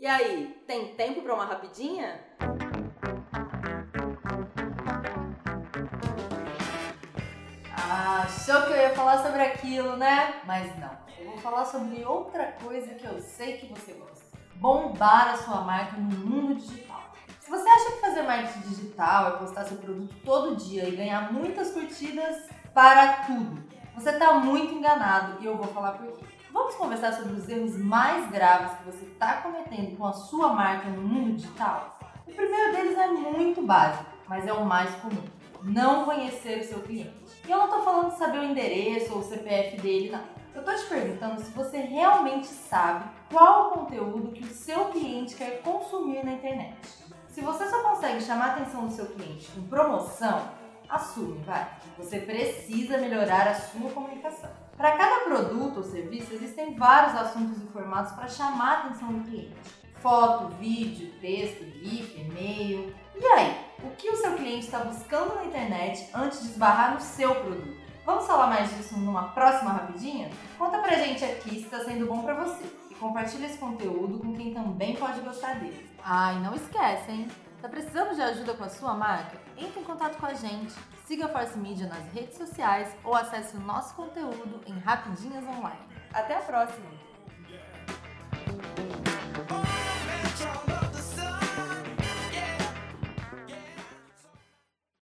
E aí, tem tempo para uma rapidinha? Ah, achou que eu ia falar sobre aquilo, né? Mas não. Eu vou falar sobre outra coisa que eu sei que você gosta. Bombar a sua marca no mundo digital. Se você acha que fazer marketing digital é postar seu produto todo dia e ganhar muitas curtidas para tudo, você está muito enganado e eu vou falar por quê. Vamos conversar sobre os erros mais graves que você está cometendo com a sua marca no mundo digital? O primeiro deles é muito básico, mas é o mais comum. Não conhecer o seu cliente. E eu não estou falando de saber o endereço ou o CPF dele, não. Eu estou te perguntando se você realmente sabe qual o conteúdo que o seu cliente quer consumir na internet. Se você só consegue chamar a atenção do seu cliente com promoção, assume, vai. Você precisa melhorar a sua comunicação. Para cada produto ou serviço, existem vários assuntos e formatos para chamar a atenção do cliente. Foto, vídeo, texto, GIF, e-mail. E aí, o que o seu cliente está buscando na internet antes de esbarrar no seu produto? Vamos falar mais disso numa próxima rapidinha? Conta pra gente aqui se está sendo bom para você. E compartilha esse conteúdo com quem também pode gostar dele. Ah, e não esquece, hein? Tá precisando de ajuda com a sua marca? Entre em contato com a gente, siga a Force Media nas redes sociais ou acesse o nosso conteúdo em Rapidinhas Online. Até a próxima!